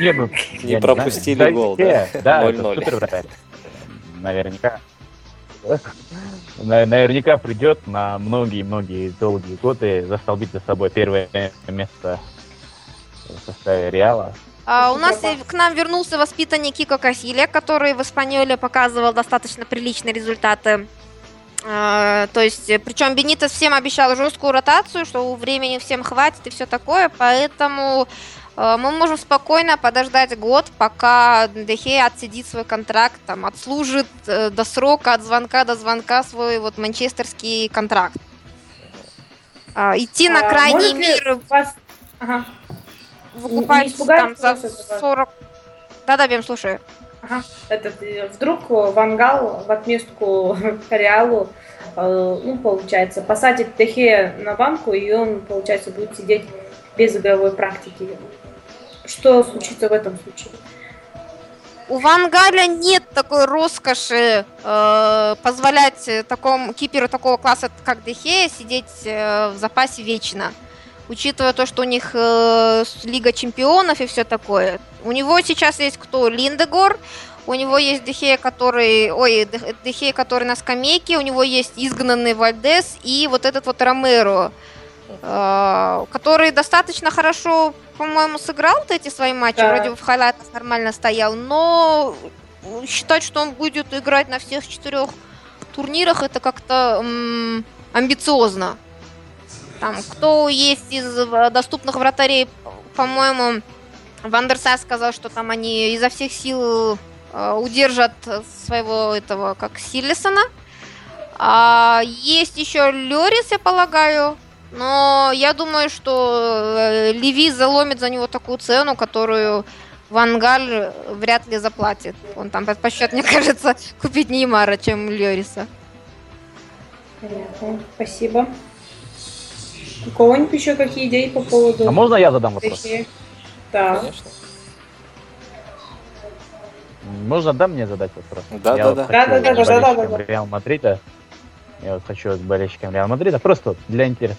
Не, ну, Не пропустили знаю. гол, да? Да, это 0-0. супер вратарь. Наверняка. На- Наверняка придет на многие-многие долгие годы застолбить за собой первое место в составе Реала. А, у нас к нам вернулся воспитанник Кико Касилия, который в Испаньоле показывал достаточно приличные результаты. А, то есть, причем Бенитес всем обещал жесткую ротацию, что времени всем хватит и все такое, поэтому э, мы можем спокойно подождать год, пока Дехе отсидит свой контракт, там, отслужит э, до срока, от звонка до звонка свой вот манчестерский контракт. А, идти на А крайний может ли мир вас- Ага. выкупать там за вас это? 40... Да-да, Бем, слушаю. Этот, вдруг Вангал в отместку Реалу, э, ну, получается, посадит Техе на банку, и он, получается, будет сидеть без игровой практики. Что случится в этом случае? У Вангаля нет такой роскоши э, позволять такому киперу такого класса, как Дехея, сидеть э, в запасе вечно. Учитывая то, что у них э, Лига чемпионов и все такое. У него сейчас есть кто? Линдегор. У него есть Дехея, который... Ой, Де- Дехея, который на скамейке. У него есть изгнанный Вальдес и вот этот вот Ромеро, э, который достаточно хорошо, по-моему, сыграл вот эти свои матчи. Да. Вроде в хайлайтах нормально стоял. Но считать, что он будет играть на всех четырех турнирах, это как-то м, амбициозно. Там, кто есть из э, доступных вратарей, по-моему, Вандерсай сказал, что там они изо всех сил э, удержат своего этого, как Силлисона. А, есть еще Лерис, я полагаю. Но я думаю, что э, Леви заломит за него такую цену, которую Вангаль вряд ли заплатит. Он там предпочтет, мне кажется, купить Неймара, чем Лериса. Понятно. Спасибо. У кого-нибудь еще какие идеи по поводу А можно я задам вопрос? Да. Конечно. Можно, да, мне задать вопрос? Да, Я да, вот да. хочу Да, да, да, с да, да, да, да. Реал Мадрида. Я вот хочу с болельщиком Реал Мадрида. Просто вот для интереса.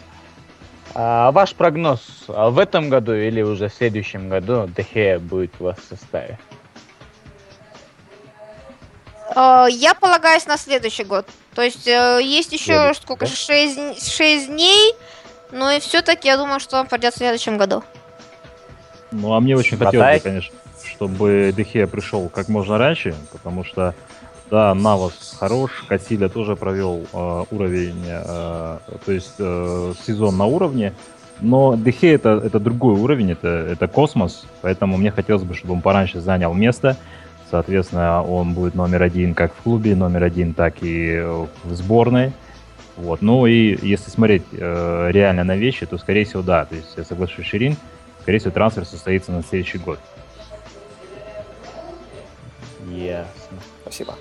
А ваш прогноз а в этом году или уже в следующем году Дехея будет у вас в составе? Э, Я полагаюсь на следующий год. То есть э, есть еще Следующий, сколько? да? 6, 6 дней. Но и все-таки я думаю, что он придет в следующем году. Ну, а мне очень хотелось бы, конечно, чтобы Дехея пришел как можно раньше, потому что, да, Навас хорош, Катиля тоже провел э, уровень, э, то есть э, сезон на уровне, Но Дехе это, это другой уровень, это, это космос, поэтому мне хотелось бы, чтобы он пораньше занял место. Соответственно, он будет номер один как в клубе, номер один, так и в сборной. Вот. Ну и если смотреть э, реально на вещи, то, скорее всего, да. То есть я соглашусь с Ширин, скорее всего, трансфер состоится на следующий год. Ясно. Спасибо.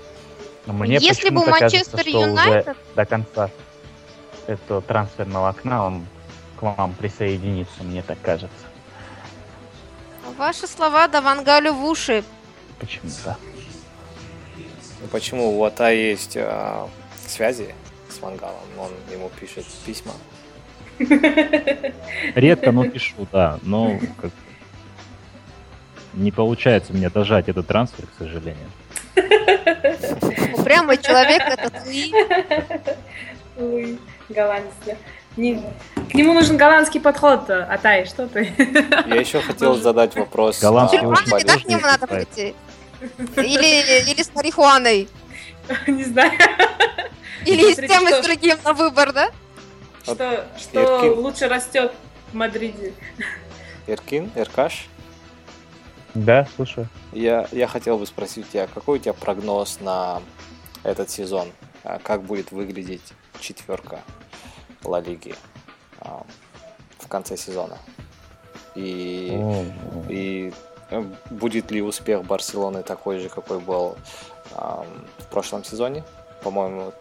Но мне Если бы почему-то Манчестер кажется, что уже Юнайтед- до конца этого трансферного окна он к вам присоединится, мне так кажется. Ваши слова да Вангалю в уши. Почему-то. Ну, почему? У Ата есть а, связи с Вангалом, он ему пишет письма. Редко, но пишу, да. Но как... не получается мне дожать этот трансфер, к сожалению. Упрямый человек этот Луи. Ой, голландец. да. Не- К нему нужен голландский подход, Атай, что ты? Я еще хотел задать вопрос. Голландский а, да, к нему надо прийти? Или, или с марихуаной? Не знаю. Или и с тем, и что с другим на выбор, да? Что, что Иркин. лучше растет в Мадриде. Иркин, Иркаш, Да, слушаю. я, я хотел бы спросить тебя, какой у тебя прогноз на этот сезон? А Как будет выглядеть четверка Ла Лиги а, в конце сезона? И, и э, будет ли успех Барселоны такой же, какой был в прошлом сезоне? По-моему,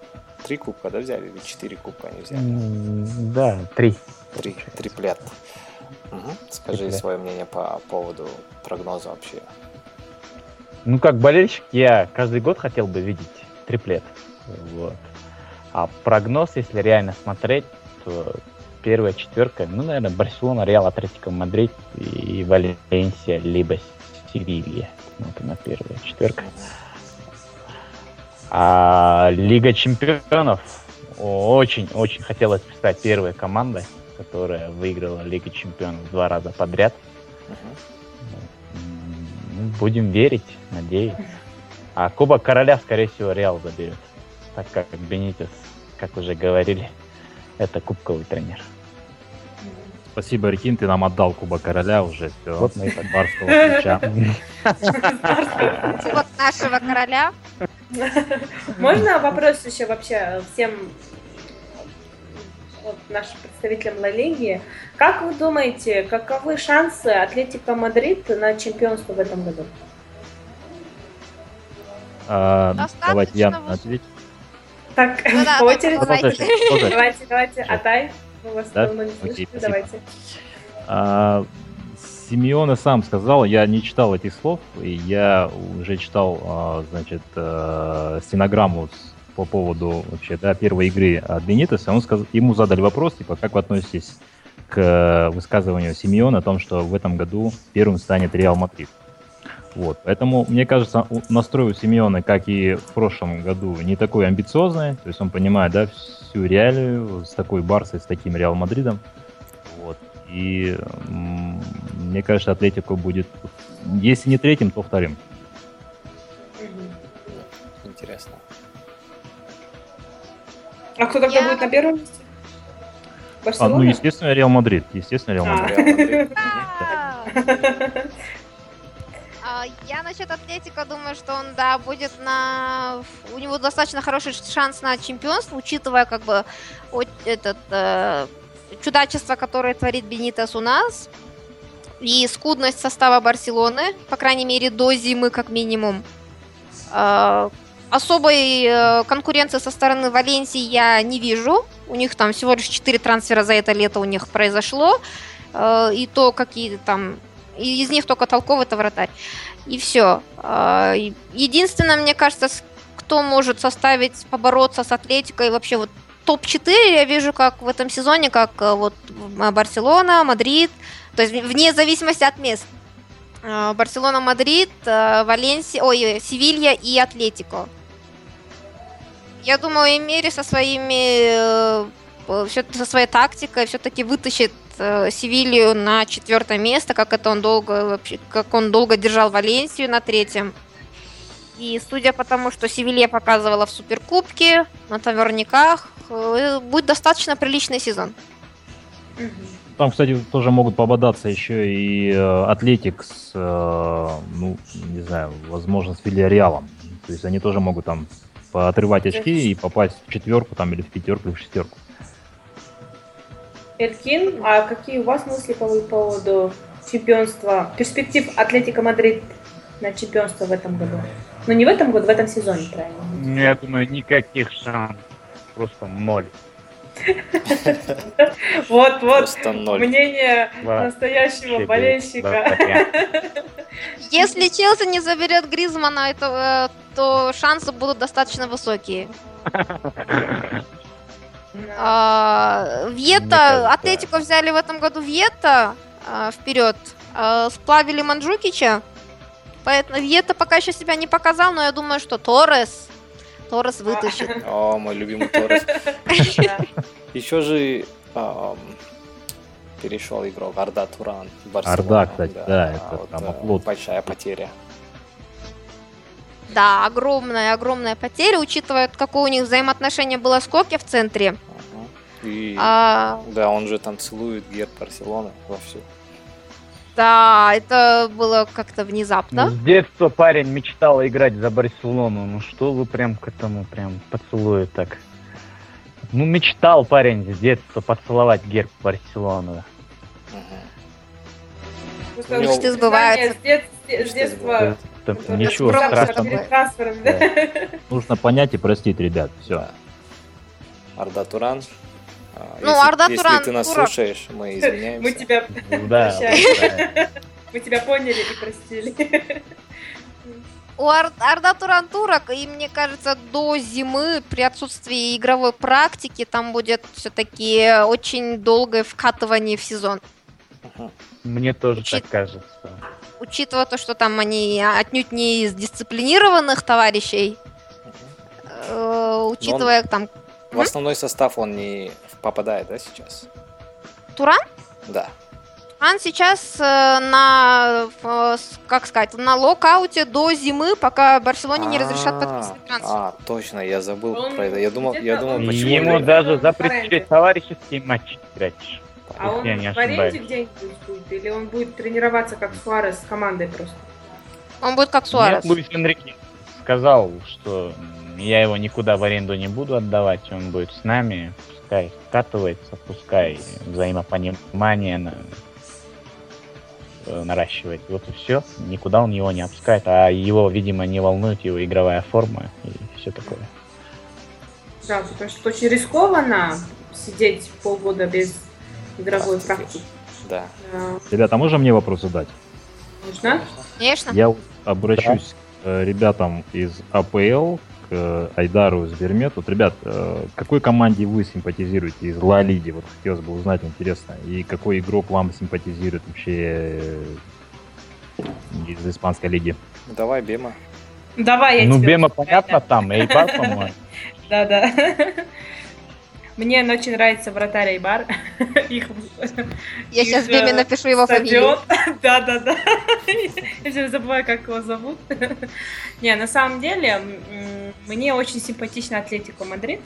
три кубка, да, взяли? Или четыре кубка они взяли? Да, три. Три, триплет. Мгм. Скажи Триплет. свое мнение по поводу прогноза вообще. Ну, как болельщик, я каждый год хотел бы видеть триплет. Вот. А прогноз, если реально смотреть, то первая четверка, ну, наверное, Барселона, Реал, Атлетико, Мадрид и Валенсия, либо Севилья. Ну, это на первая четверка. А Лига чемпионов очень-очень хотелось стать первой командой, которая выиграла Лигу чемпионов два раза подряд. Ну, Будем верить, надеюсь. А Кубок Короля, скорее всего, Реал заберет. Так как Бенитес, как уже говорили, это кубковый тренер. Спасибо, Рикин, ты нам отдал Кубок Короля уже. Все. Вот мы и барского ключа. Вот нашего короля. Можно вопрос еще вообще всем вот, нашим представителям Ла Лиги? Как вы думаете, каковы шансы Атлетика Мадрид на чемпионство в этом году? А, Давайте я отвечу. Так, Ну да, по да, очереди. давайте. Продолжайте. Давайте, давайте. Атай, мы вас Да? давно не слышали. Давайте. А, Симеоне сам сказал, я не читал этих слов, и я уже читал, а, значит, э, стенограмму по поводу вообще, да, первой игры от Бенитеса. Он сказал, ему задали вопрос, типа, как вы относитесь к высказыванию Симеона о том, что в этом году первым станет Реал Мадрид. Вот, поэтому, мне кажется, настрой у Симеона, как и в прошлом году, не такой амбициозный, то есть он понимает, да, всю реалию с такой Барсой, с таким Реал Мадридом. И мне кажется, Атлетико будет, если не третьим, то вторым. Интересно. А кто тогда Я- будет на первом месте? А, ну, естественно, Реал Мадрид. Естественно, Реал А. Мадрид. Да. А, Я насчет Атлетика думаю, что он, да, будет на... У него достаточно хороший шанс на чемпионство, учитывая, как бы, вот этот э, чудачество, которое творит Бенитес у нас, и скудность состава Барселоны, по крайней мере, до зимы, как минимум. Э, Особой э, конкуренции со стороны Валенсии я не вижу. У них там всего лишь 4 трансфера за это лето у них произошло. Э, И то, какие там из них только толковый это вратарь. И все. Единственное, мне кажется, кто может составить, побороться с Атлетикой, вообще вот топ-4 я вижу как в этом сезоне, как э, вот Барселона, Мадрид, то есть вне зависимости от мест. Э, Барселона, Мадрид, э, Валенсия, ой, Севилья и Атлетико. Я думаю, Эмери со своими со своей тактикой все-таки вытащит Севилью на четвертое место, как это он долго вообще, как он долго держал Валенсию на третьем. И судя по тому, что Севилья показывала в Суперкубке, на таверниках, э, будет достаточно приличный сезон. Там, кстати, тоже могут пободаться еще и э, Атлетик с, э, ну, не знаю, возможно, с Вильяреалом. То есть они тоже могут там поотрывать очки и попасть в четверку там или в пятерку, или в шестерку. Элькин, а какие у вас мысли по поводу чемпионства, перспектив Атлетика Мадрид на чемпионство в этом году? Ну не в этом году, в этом сезоне, правильно? Ну, Я думаю, никаких шансов. Просто ноль. Вот, вот, мнение настоящего болельщика. Если Челси не заберет Гризмана, э, то шансы будут достаточно высокие. А, Вьета, Атлетико взяли в этом году Вьета а, вперед, а, сплавили Манджукича, поэтому Вьета пока еще себя не показал, но я думаю, что Торрес, Торрес вытащит. О, мой любимый Торрес. Еще же перешел игрок Арда Туран. Арда, кстати, да, это там э, оплот. Большая потеря. Да, огромная, огромная потеря, учитывая, какое у них взаимоотношение было с Коке в центре. И А, да, он же там целует герб Барселоны вовсю. Да, это было как-то внезапно. Ну, С детства парень мечтал играть за Барселону. Ну что вы прям к этому прям поцелует так? Ну мечтал парень с детства поцеловать герб Барселоны. Мгм. Просто Мечты сбываются. С дет- с Мечты детства. Там Вот ничего страшного. да? Нужно понять и простить, ребят. Все. Да. Арда Туран. А, Ну, если- Арда если Туран, ты нас дурак. слушаешь, мы извиняемся. Мы тебя, Да, Прощай. да. мы тебя поняли и простили. У Ар- Арда Туран турок, и мне кажется, до зимы при отсутствии игровой практики там будет все-таки очень долгое вкатывание в сезон. Мне тоже Учит- так кажется. Учитывая то, что там они отнюдь не из дисциплинированных товарищей, э, учитывая там В основной состав он не попадает, да, сейчас? Туран, Да. он сейчас э, на, э, как сказать, на локауте до зимы, пока Барселоне не разрешат А, подписывать трансфер. А, точно, я забыл Он про это. Я думал, я думал, он- почему... Ему даже запретили аренде. товарищеские матчи играть. А он в аренде где-нибудь будет? Или он будет тренироваться как Суарес с командой просто? Он будет как Суарес. Нет, Луис Энрике сказал, что я его никуда в аренду не буду отдавать, он будет с нами, пускай скатывается, пускай взаимопонимание на- э, наращивает. Вот и все. Никуда он его не отпускает, а его, видимо, не волнует его игровая форма и все такое. Да, потому что очень рискованно сидеть полгода без игровой Практики. практики. Да. Да, Ребята, а можно мне вопрос задать? Нужно? Конечно. Я обращусь к э, ребятам из АПЛ, к э, Айдару из Бермет. Вот, ребят, э, какой команде вы симпатизируете из Ла Лиги? Вот хотелось бы узнать, интересно. И какой игрок вам симпатизирует вообще э, из испанской лиги? Давай, Бема. Давай я ну, тебе Бема понятно там, Эйбар, по-моему. Да, да. Мне очень нравится вратарь Айбар. Их Я их, сейчас э, Беме напишу его фамилию. стадион. Да, да, да. Я все забываю, как его зовут. Не, на самом деле, мне очень симпатично Атлетико Мадрид.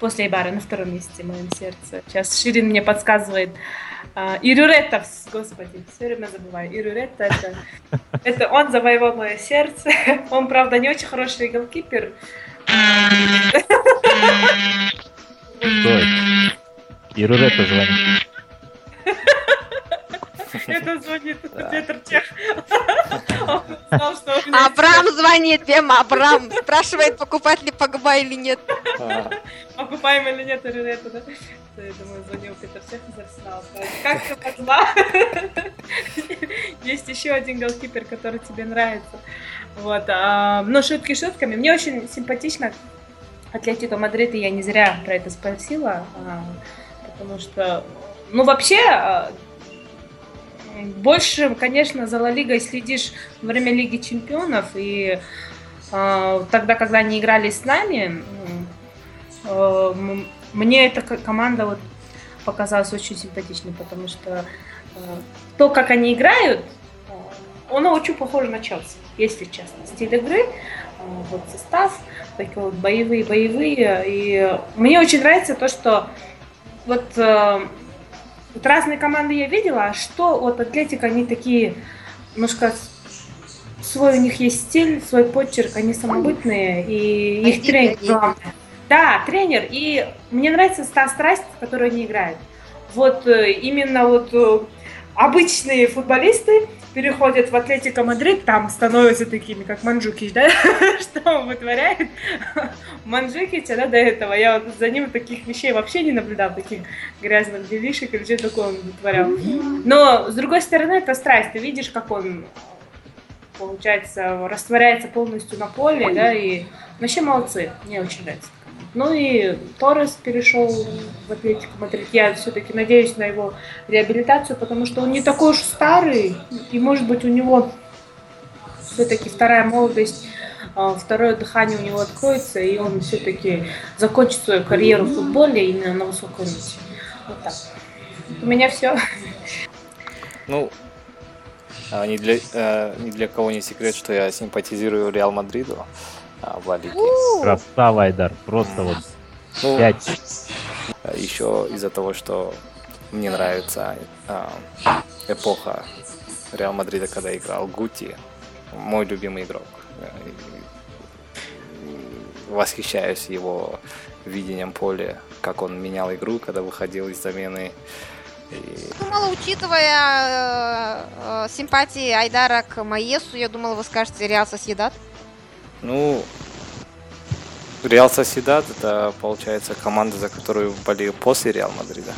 После Айбара на втором месте в моем сердце. Сейчас Ширин мне подсказывает. А, Ирюрета, господи, все время забываю. Ирюрета это, это он завоевал мое сердце. Он, правда, не очень хороший голкипер. Кто это? И Рурета звонит. Это звонит. Петр Чех. Абрам звонит, Бема, Абрам. Спрашивает, покупать ли Погба или нет. А, Окупаем или нет Ирюрета, да? Я думаю, звонил Петр Чех из Арсенала. Как ты могла? Есть еще один голкипер, который тебе нравится. Вот. а, Ну, шутки шутками. Мне очень симпатично Атлетико Мадрид, и я не зря про это спросила, а, потому что, ну, вообще, а, больше, конечно, за Ла Лигой следишь во время Лиги Чемпионов, и а, тогда, когда они играли с нами, мне эта ко- команда вот показалась очень симпатичной, потому что то, как они играют, оно очень похоже на Челси, если честно. Стиль игры, э, вот состав, такие вот боевые, боевые. И мне очень нравится то, что вот э, Вот разные команды я видела, а что вот Атлетика, они такие, немножко свой у них есть стиль, свой почерк, они самобытные, и их тренер главное. Да, тренер, и мне нравится та страсть, в которой они играют. Вот э, именно вот обычные футболисты переходят в Атлетико Мадрид, там становятся такими, как Манджукич, да? Что он вытворяет? Манджукича, да, до этого. Я вот за ним таких вещей вообще не наблюдал, таких грязных делишек или что такое он вытворял. Но, с другой стороны, это страсть. Ты видишь, как он получается, растворяется полностью на поле, да, и вообще молодцы, мне очень нравится. Ну и Торрес перешел в Атлетику Мадрид. Я все-таки надеюсь на его реабилитацию, потому что он не такой уж старый, и может быть у него все-таки вторая молодость, а, второе дыхание у него откроется, и он все-таки закончит свою карьеру в футболе именно на высоком уровне. Вот так. У меня все. Ну, а, ни для, э, ни для кого не секрет, что я симпатизирую Реал Мадриду а, в Лиге. Красава, Айдар, просто вот ну, пять. Еще из-за того, что мне нравится э, эпоха Реал Мадрида, когда играл Гути, мой любимый игрок. Восхищаюсь его видением поля, как он менял игру, когда выходил из замены. Думала, учитывая э, э, симпатии Айдара к Маесу, я думала, вы скажете Реал Соседат. Ну, Реал Соседат это, получается, команда, за которую болею после Реал Мадрида.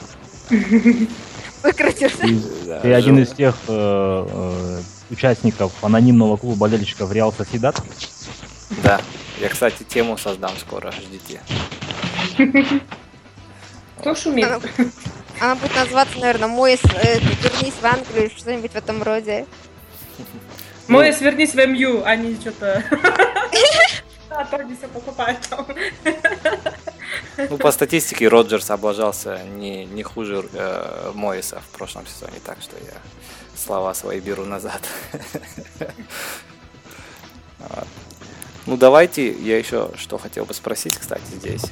Выкрутился. Ты, ты один из тех э, э, участников анонимного клуба болельщиков Реал Соседат? Да. Я, кстати, тему создам скоро, ждите. Кто шумит? Она будет называться, наверное, Мой э, вернись в Англию или что-нибудь в этом роде. Мой вернись в МЮ, а не что-то... А все покупают там. Ну, по статистике, Роджерс облажался не, не хуже э, Моиса в прошлом сезоне, так что я слова свои беру назад. Ну, давайте, я еще что хотел бы спросить, кстати, здесь.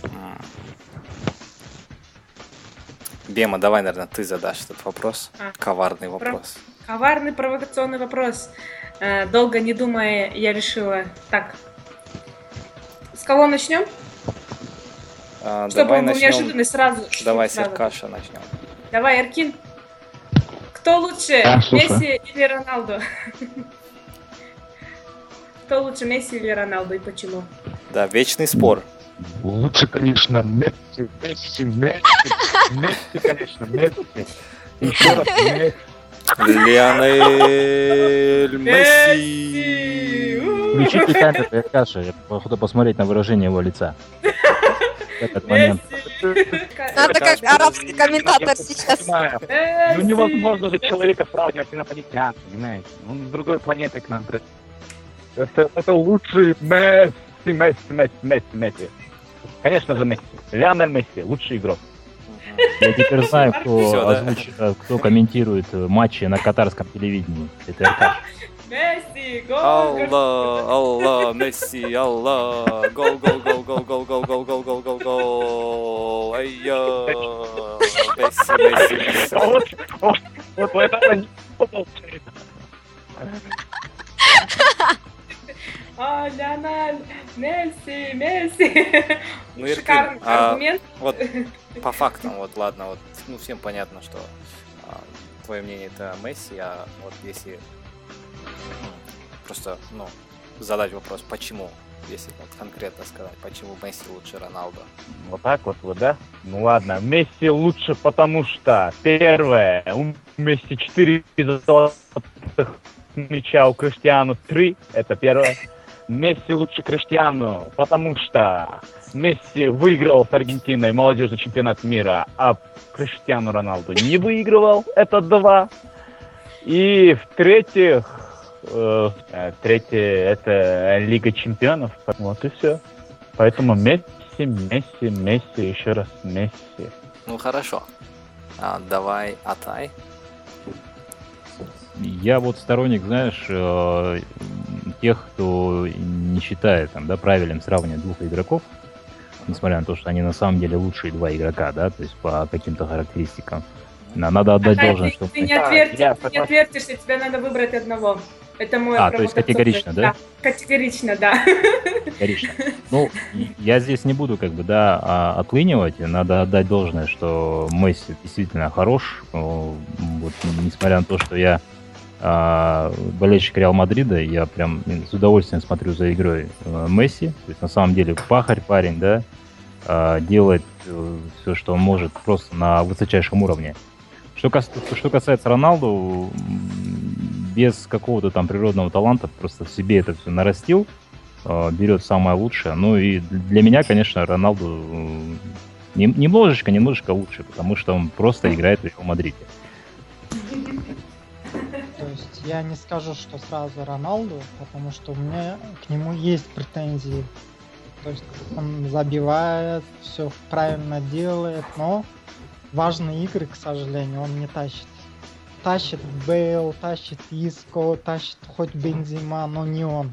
Бема, давай, наверное, ты задашь этот вопрос. А, Коварный вопрос. Про... Коварный провокационный вопрос. Э, долго не думая, я решила. Так. С кого начнем? А, Чтобы давай начнем... неожиданно сразу. Давай с Аркаша начнем. Давай, Эркин. Кто лучше, а, Месси или Роналду? Кто лучше, Месси или Роналду и почему? Да, вечный спор. Лучше, конечно, Месси, Месси, Месси. Месси, конечно, Месси. Еще раз Месси. Лионель Месси. Включите камеру, я Каша, я походу посмотреть на выражение его лица. Этот момент. Надо как арабский комментатор сейчас. Ну невозможно же человека сравнивать с инопланетян, понимаете? Он с другой планеты к нам. Это, это лучший Месси, Месси, Месси, Месси, Месси. Конечно же Месси. Лионель Месси, лучший игрок. Я теперь знаю, кто, Всё, озвуч... да? кто комментирует матчи на катарском телевидении. Это Аркаш. Месси, гол! Алла, Алла, Месси, Алла, гол, гол, гол, гол, гол, гол, гол, гол, гол, гол, гол, айя, Месси, Месси, Месси. Вот, вот, вот это не получается. А, Леонель, Месси, Месси. Ну, Шикарный а, аргумент. Вот по фактам, вот ладно, вот ну всем понятно, что а, твое мнение это Месси, а вот если ну, просто, ну, задать вопрос, почему, если вот конкретно сказать, почему Месси лучше Роналду? Вот так вот, вот, да? Ну ладно, Месси лучше, потому что, первое, у Месси 4 золотых мяча, у Криштиану 3, это первое. Месси лучше Криштиану, потому что Месси выиграл с Аргентиной молодежный чемпионат мира, а Криштиану Роналду не выигрывал. Это два. И в-третьих, э, третье это Лига чемпионов. Вот и все. Поэтому Месси, Месси, Месси, еще раз Месси. Ну хорошо. А, давай Атай. Я вот сторонник, знаешь, э, тех, кто не считает там, да, правильным сравнивать двух игроков, несмотря на то, что они на самом деле лучшие два игрока, да, то есть по каким-то характеристикам. Надо отдать Ага, должное, ты, что... ты не, отвертишь, я ты не отвертишься, тебе надо выбрать одного. Это мой А, то есть категорично, да? Категорично, да. Конечно. Ну, я здесь не буду как бы, да, а, отлынивать. Надо отдать должное, что Месси действительно хорош. О, Вот, несмотря на то, что я а, болельщик Реал Мадрида, я прям с удовольствием смотрю за игрой э, Месси. То есть на самом деле пахарь парень, да, а, делает все, что он может просто на высочайшем уровне. Что, кас- что касается Роналду, без какого-то там природного таланта просто в себе это все нарастил, э, берет самое лучшее. Ну и для меня, конечно, Роналду э, нем- немножечко, немножечко лучше, потому что он просто играет в Реал Мадриде. Я не скажу, что сразу Роналду, потому что у меня к нему есть претензии. То есть он забивает, все правильно делает, но важные игры, к сожалению, он не тащит. Тащит Бейл, тащит Иско, тащит хоть Бензима, но не он.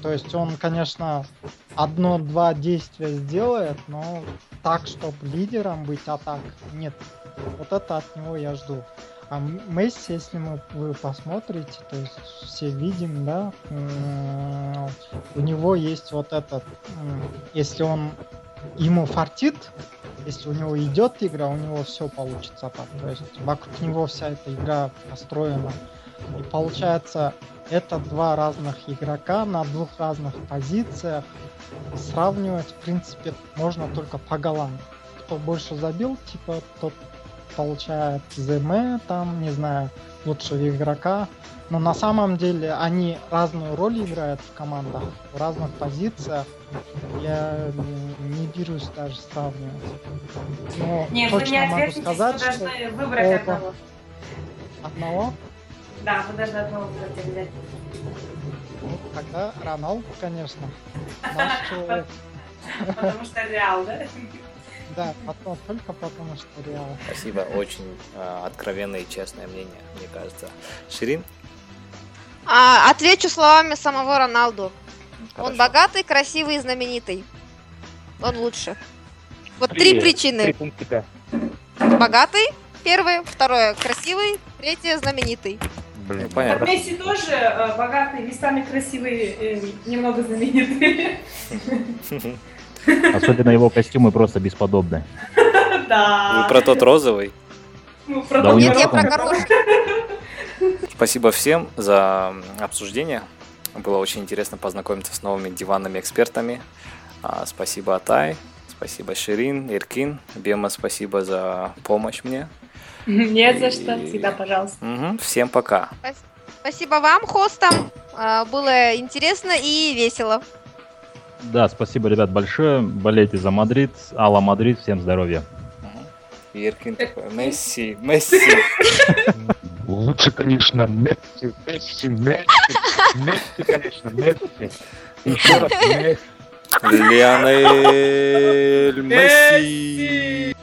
То есть он, конечно, одно-два действия сделает, но так, чтобы лидером быть, а так нет. Вот это от него я жду. А Месси, если мы, вы посмотрите, то есть все видим, да, у него есть вот этот, если он ему фартит, если у него идет игра, у него все получится так. То есть вокруг него вся эта игра построена. И получается, это два разных игрока на двух разных позициях. Сравнивать, в принципе, можно только по голам. Кто больше забил, типа, тот получает ЗМ, там, не знаю, лучшего игрока. Но на самом деле они разную роль играют в командах, в разных позициях. Я не берусь даже сравнивать. Но Нет, вы не точно могу сказать, вы что выбрать оба. одного. одного, Да, вы должны одного выбрать взять. ну, тогда Роналду, конечно. Наш человек. Потому что Реал, да? Да, потом, только потому что Реал. Спасибо, очень э, откровенное и честное мнение, мне кажется. Ширин? А, отвечу словами самого Роналду. Хорошо. Он богатый, красивый и знаменитый. Он лучше. Вот три Привет. Три причины. пунктика. Богатый, первый, второе, красивый, третье, знаменитый. Блин, Ну, понятно. Вот Месси тоже э, богатый, местами красивый, э, немного знаменитый. Особенно его костюмы просто бесподобны. Да. Вы про тот розовый? Ну, про Да тот Нет, я про. Спасибо всем за обсуждение. Было очень интересно познакомиться с новыми диванными экспертами. А, Спасибо Атай, спасибо Ширин, Иркин. Бема, спасибо за помощь мне. Нет за что, всегда пожалуйста. Мгм, Всем пока. Спасибо вам, хостам. А, Было интересно и весело. Да, спасибо, ребят, большое. Болейте за Мадрид. Hala Madrid, всем здоровья. Иркин такой, Месси, Месси. Лучше, конечно, Месси, Месси, Месси, Месси, конечно, Месси. Еще раз Месси. Лионель Месси.